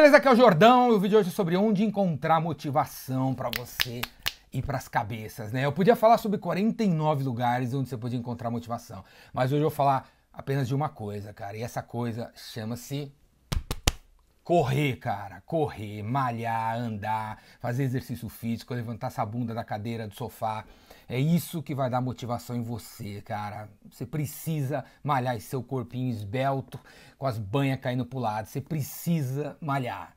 beleza? Aqui é o Jordão e o vídeo hoje é sobre onde encontrar motivação para você ir para as cabeças, né? Eu podia falar sobre 49 lugares onde você podia encontrar motivação, mas hoje eu vou falar apenas de uma coisa, cara, e essa coisa chama-se correr, cara, correr, malhar, andar, fazer exercício físico, levantar essa bunda da cadeira, do sofá. É isso que vai dar motivação em você, cara. Você precisa malhar esse seu corpinho esbelto, com as banhas caindo pro lado. Você precisa malhar.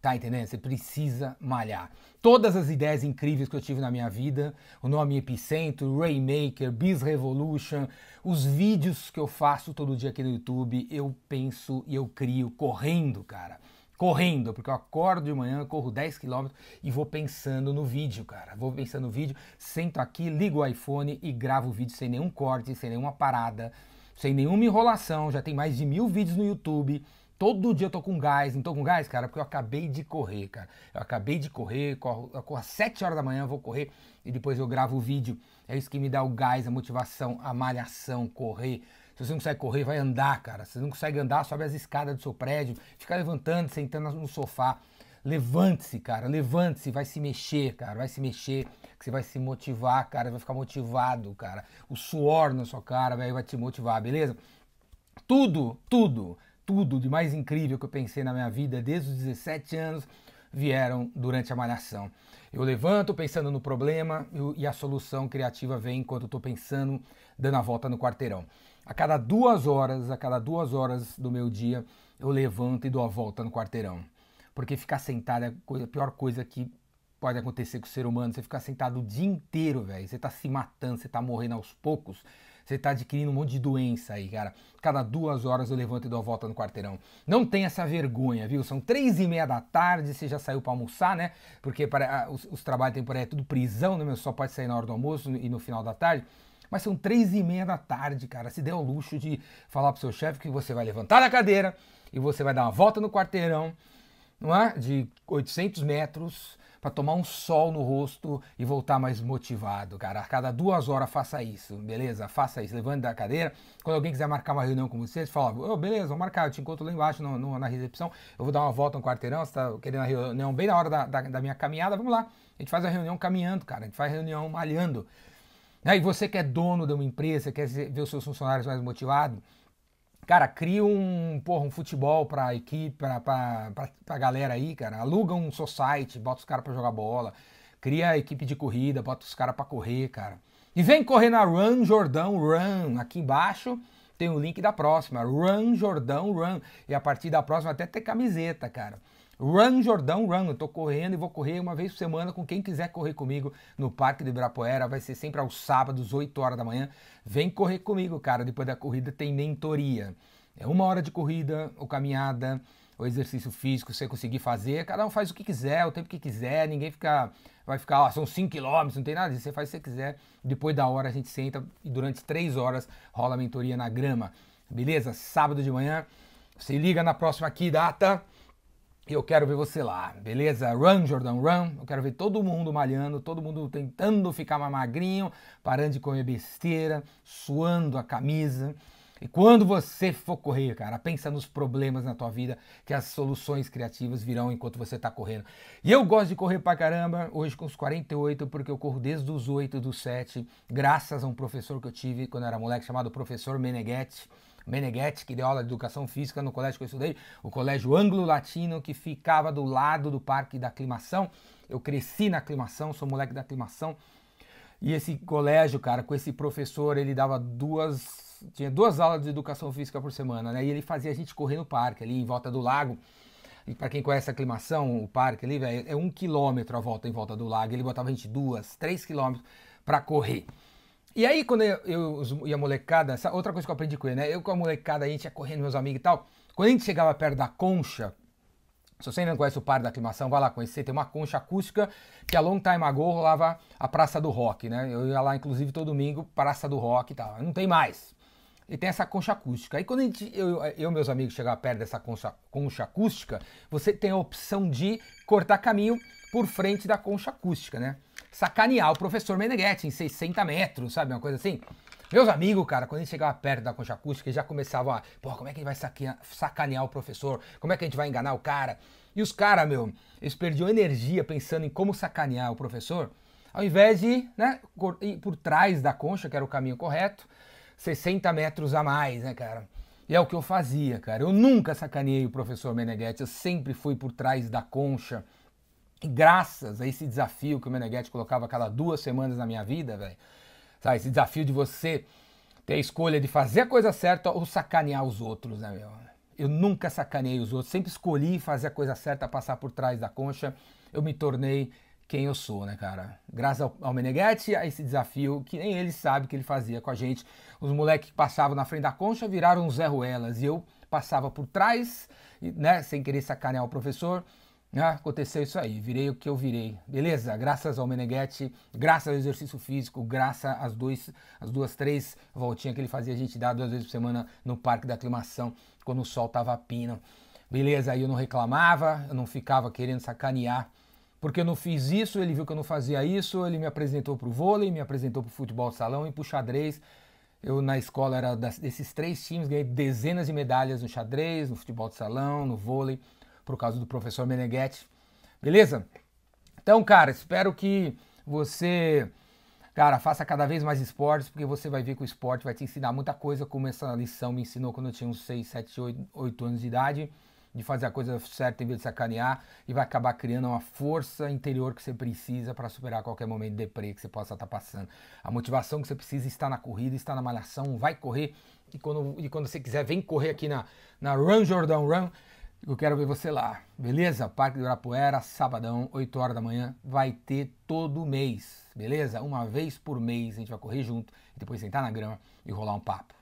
Tá entendendo? Você precisa malhar. Todas as ideias incríveis que eu tive na minha vida, o nome Epicentro, Raymaker, Biz Revolution, os vídeos que eu faço todo dia aqui no YouTube, eu penso e eu crio correndo, cara correndo, porque eu acordo de manhã, corro 10 km e vou pensando no vídeo, cara. Vou pensando no vídeo, sento aqui, ligo o iPhone e gravo o vídeo sem nenhum corte, sem nenhuma parada, sem nenhuma enrolação. Já tem mais de mil vídeos no YouTube. Todo dia eu tô com gás, não tô com gás, cara, porque eu acabei de correr, cara. Eu acabei de correr, corro, eu corro às 7 horas da manhã, vou correr e depois eu gravo o vídeo. É isso que me dá o gás, a motivação, a malhação, correr se você não consegue correr, vai andar, cara. Se você não consegue andar, sobe as escadas do seu prédio, fica levantando, sentando no sofá. Levante-se, cara, levante-se, vai se mexer, cara, vai se mexer, que você vai se motivar, cara, vai ficar motivado, cara. O suor na sua cara vai, vai te motivar, beleza? Tudo, tudo, tudo de mais incrível que eu pensei na minha vida desde os 17 anos vieram durante a malhação. Eu levanto pensando no problema e a solução criativa vem enquanto eu estou pensando, dando a volta no quarteirão. A cada duas horas, a cada duas horas do meu dia, eu levanto e dou a volta no quarteirão. Porque ficar sentado é a pior coisa que pode acontecer com o ser humano. Você ficar sentado o dia inteiro, velho. Você tá se matando, você tá morrendo aos poucos. Você tá adquirindo um monte de doença aí, cara. Cada duas horas eu levanto e dou a volta no quarteirão. Não tem essa vergonha, viu? São três e meia da tarde, você já saiu para almoçar, né? Porque para, os, os trabalhos temporários é tudo prisão, né? Meu? Só pode sair na hora do almoço e no final da tarde. Mas são três e meia da tarde, cara. Se der o luxo de falar pro seu chefe que você vai levantar da cadeira e você vai dar uma volta no quarteirão, não é? De 800 metros para tomar um sol no rosto e voltar mais motivado, cara. A cada duas horas faça isso, beleza? Faça isso, levante da cadeira. Quando alguém quiser marcar uma reunião com você, você fala, oh, beleza, vou marcar, eu te encontro lá embaixo no, no, na recepção, eu vou dar uma volta no quarteirão, você tá querendo a reunião bem na hora da, da, da minha caminhada, vamos lá. A gente faz a reunião caminhando, cara, a gente faz a reunião malhando. Né? E você que é dono de uma empresa, quer ver os seus funcionários mais motivados, cara, cria um, porra, um futebol pra equipe, pra, pra, pra galera aí, cara. Aluga um society, bota os caras pra jogar bola. Cria a equipe de corrida, bota os caras pra correr, cara. E vem correr na Run Jordão Run. Aqui embaixo tem o link da próxima. Run Jordão Run. E a partir da próxima até ter camiseta, cara. Run Jordão Run. Eu tô correndo e vou correr uma vez por semana com quem quiser correr comigo no Parque de Ibirapuera. Vai ser sempre aos sábados, 8 horas da manhã. Vem correr comigo, cara. Depois da corrida tem mentoria. É uma hora de corrida ou caminhada, ou exercício físico, você conseguir fazer. Cada um faz o que quiser, o tempo que quiser. Ninguém fica, vai ficar, ó, são 5 quilômetros, não tem nada disso. Você faz o que você quiser. Depois da hora a gente senta e durante 3 horas rola a mentoria na grama. Beleza? Sábado de manhã. Você liga na próxima aqui data eu quero ver você lá, beleza? Run, Jordan, run. Eu quero ver todo mundo malhando, todo mundo tentando ficar mais magrinho, parando de comer besteira, suando a camisa. E quando você for correr, cara, pensa nos problemas na tua vida, que as soluções criativas virão enquanto você tá correndo. E eu gosto de correr pra caramba, hoje com os 48, porque eu corro desde os 8 dos 7, graças a um professor que eu tive quando eu era moleque, chamado professor Meneghetti Meneghetti, que deu aula de educação física no colégio que eu estudei, o colégio anglo-latino, que ficava do lado do Parque da Aclimação. Eu cresci na aclimação, sou moleque da aclimação. E esse colégio, cara, com esse professor, ele dava duas. Tinha duas aulas de educação física por semana, né? E ele fazia a gente correr no parque, ali em volta do lago. E para quem conhece a aclimação, o parque ali, véio, é um quilômetro a volta em volta do lago. Ele botava a gente duas, três quilômetros para correr. E aí, quando eu, eu e a molecada, outra coisa que eu aprendi com ele, né? Eu com a molecada, a gente ia correndo, meus amigos e tal. Quando a gente chegava perto da concha, se você ainda não conhece o Parque da Aclimação, vai lá conhecer. Tem uma concha acústica que a long time ago rolava a Praça do Rock, né? Eu ia lá, inclusive, todo domingo, Praça do Rock e tal. Não tem mais. E tem essa concha acústica. Aí quando a gente, eu e meus amigos chegavam perto dessa concha, concha acústica, você tem a opção de cortar caminho por frente da concha acústica, né? Sacanear o professor Meneghetti em 60 metros, sabe? Uma coisa assim. Meus amigos, cara, quando a gente chegava perto da concha acústica, já começavam a, pô, como é que a gente vai sacanear, o professor? Como é que a gente vai enganar o cara? E os caras, meu, eles perdiam energia pensando em como sacanear o professor, ao invés de né, ir por trás da concha, que era o caminho correto, 60 metros a mais, né, cara? E é o que eu fazia, cara. Eu nunca sacaneei o professor Meneghetti, eu sempre fui por trás da concha. E graças a esse desafio que o Meneghetti colocava a cada duas semanas na minha vida, velho, sabe? Esse desafio de você ter a escolha de fazer a coisa certa ou sacanear os outros, né, meu? Eu nunca sacaneei os outros, sempre escolhi fazer a coisa certa, passar por trás da concha. Eu me tornei quem eu sou, né, cara? Graças ao, ao Meneghetti, a esse desafio que nem ele sabe que ele fazia com a gente. Os moleques que passavam na frente da concha viraram Zé Ruelas e eu passava por trás, né, sem querer sacanear o professor. Ah, aconteceu isso aí, virei o que eu virei. Beleza? Graças ao Meneghetti, graças ao exercício físico, graças às, dois, às duas, três voltinhas que ele fazia a gente dar duas vezes por semana no parque da aclimação, quando o sol tava pino. Beleza, aí eu não reclamava, eu não ficava querendo sacanear, porque eu não fiz isso, ele viu que eu não fazia isso, ele me apresentou pro vôlei, me apresentou pro futebol de salão e pro xadrez. Eu na escola era desses três times, ganhei dezenas de medalhas no xadrez, no futebol de salão, no vôlei por causa do professor Meneghetti. Beleza? Então, cara, espero que você, cara, faça cada vez mais esportes, porque você vai ver que o esporte vai te ensinar muita coisa, como essa lição me ensinou quando eu tinha uns 6, 7, 8, 8 anos de idade, de fazer a coisa certa em vez de sacanear, e vai acabar criando uma força interior que você precisa para superar qualquer momento de deprê que você possa estar tá passando. A motivação que você precisa está na corrida, está na malhação, vai correr, e quando, e quando você quiser, vem correr aqui na, na Run Jordan Run, eu quero ver você lá, beleza? Parque do Ibirapuera, sabadão, 8 horas da manhã, vai ter todo mês, beleza? Uma vez por mês a gente vai correr junto e depois sentar na grama e rolar um papo.